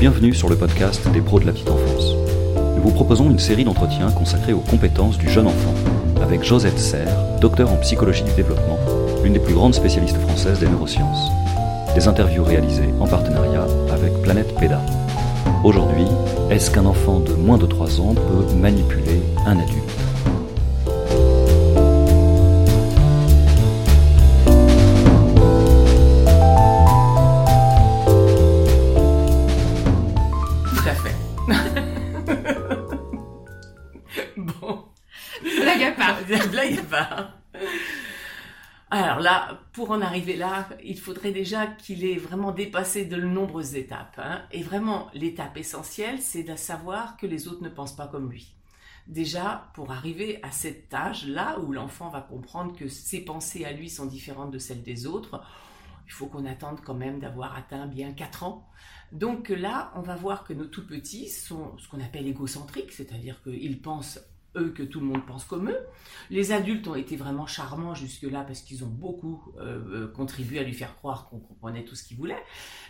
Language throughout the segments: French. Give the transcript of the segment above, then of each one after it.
Bienvenue sur le podcast des pros de la petite enfance. Nous vous proposons une série d'entretiens consacrés aux compétences du jeune enfant avec Josette Serre, docteur en psychologie du développement, l'une des plus grandes spécialistes françaises des neurosciences. Des interviews réalisées en partenariat avec Planète PEDA. Aujourd'hui, est-ce qu'un enfant de moins de 3 ans peut manipuler un adulte? Bon. Blague à part. Blague à part. Alors là, pour en arriver là, il faudrait déjà qu'il ait vraiment dépassé de nombreuses étapes. hein. Et vraiment, l'étape essentielle, c'est de savoir que les autres ne pensent pas comme lui. Déjà, pour arriver à cet âge-là où l'enfant va comprendre que ses pensées à lui sont différentes de celles des autres, il faut qu'on attende quand même d'avoir atteint bien 4 ans. Donc là, on va voir que nos tout petits sont ce qu'on appelle égocentriques, c'est-à-dire qu'ils pensent eux que tout le monde pense comme eux. Les adultes ont été vraiment charmants jusque-là parce qu'ils ont beaucoup euh, euh, contribué à lui faire croire qu'on comprenait tout ce qu'il voulait.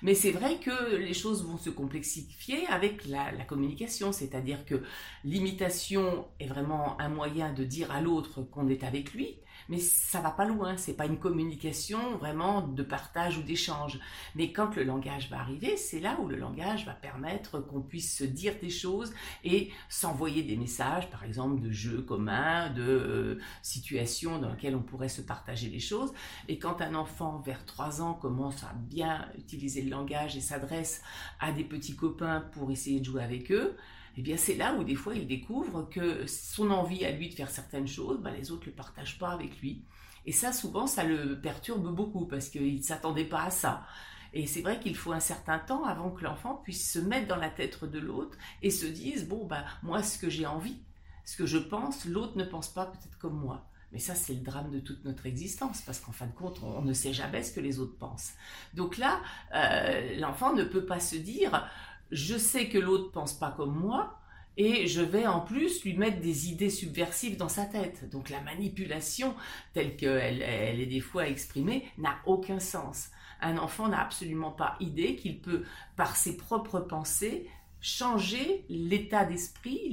Mais c'est vrai que les choses vont se complexifier avec la, la communication, c'est-à-dire que l'imitation est vraiment un moyen de dire à l'autre qu'on est avec lui, mais ça va pas loin, c'est pas une communication vraiment de partage ou d'échange. Mais quand le langage va arriver, c'est là où le langage va permettre qu'on puisse se dire des choses et s'envoyer des messages, par exemple de jeux communs, de euh, situations dans lesquelles on pourrait se partager les choses. Et quand un enfant vers 3 ans commence à bien utiliser le langage et s'adresse à des petits copains pour essayer de jouer avec eux, eh bien c'est là où des fois il découvre que son envie à lui de faire certaines choses, ben, les autres ne le partagent pas avec lui. Et ça, souvent, ça le perturbe beaucoup parce qu'il ne s'attendait pas à ça. Et c'est vrai qu'il faut un certain temps avant que l'enfant puisse se mettre dans la tête de l'autre et se dise, bon, ben, moi, ce que j'ai envie, ce que je pense, l'autre ne pense pas peut-être comme moi. Mais ça, c'est le drame de toute notre existence, parce qu'en fin de compte, on ne sait jamais ce que les autres pensent. Donc là, euh, l'enfant ne peut pas se dire, je sais que l'autre pense pas comme moi, et je vais en plus lui mettre des idées subversives dans sa tête. Donc la manipulation, telle qu'elle elle est des fois exprimée, n'a aucun sens. Un enfant n'a absolument pas idée qu'il peut, par ses propres pensées, changer l'état d'esprit,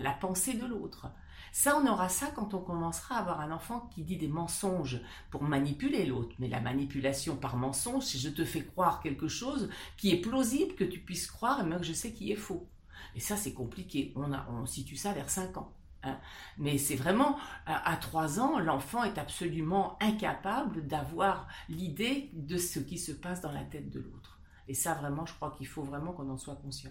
la, pensée de l'autre. Ça, on aura ça quand on commencera à avoir un enfant qui dit des mensonges pour manipuler l'autre. Mais la manipulation par mensonge, c'est je te fais croire quelque chose qui est plausible que tu puisses croire et moi que je sais qui est faux. Et ça, c'est compliqué. On, a, on situe ça vers 5 ans. hein. Mais c'est vraiment, à 3 ans, l'enfant est absolument incapable d'avoir l'idée de ce qui se passe dans la tête de l'autre. Et ça, vraiment, je crois qu'il faut vraiment qu'on en soit conscient.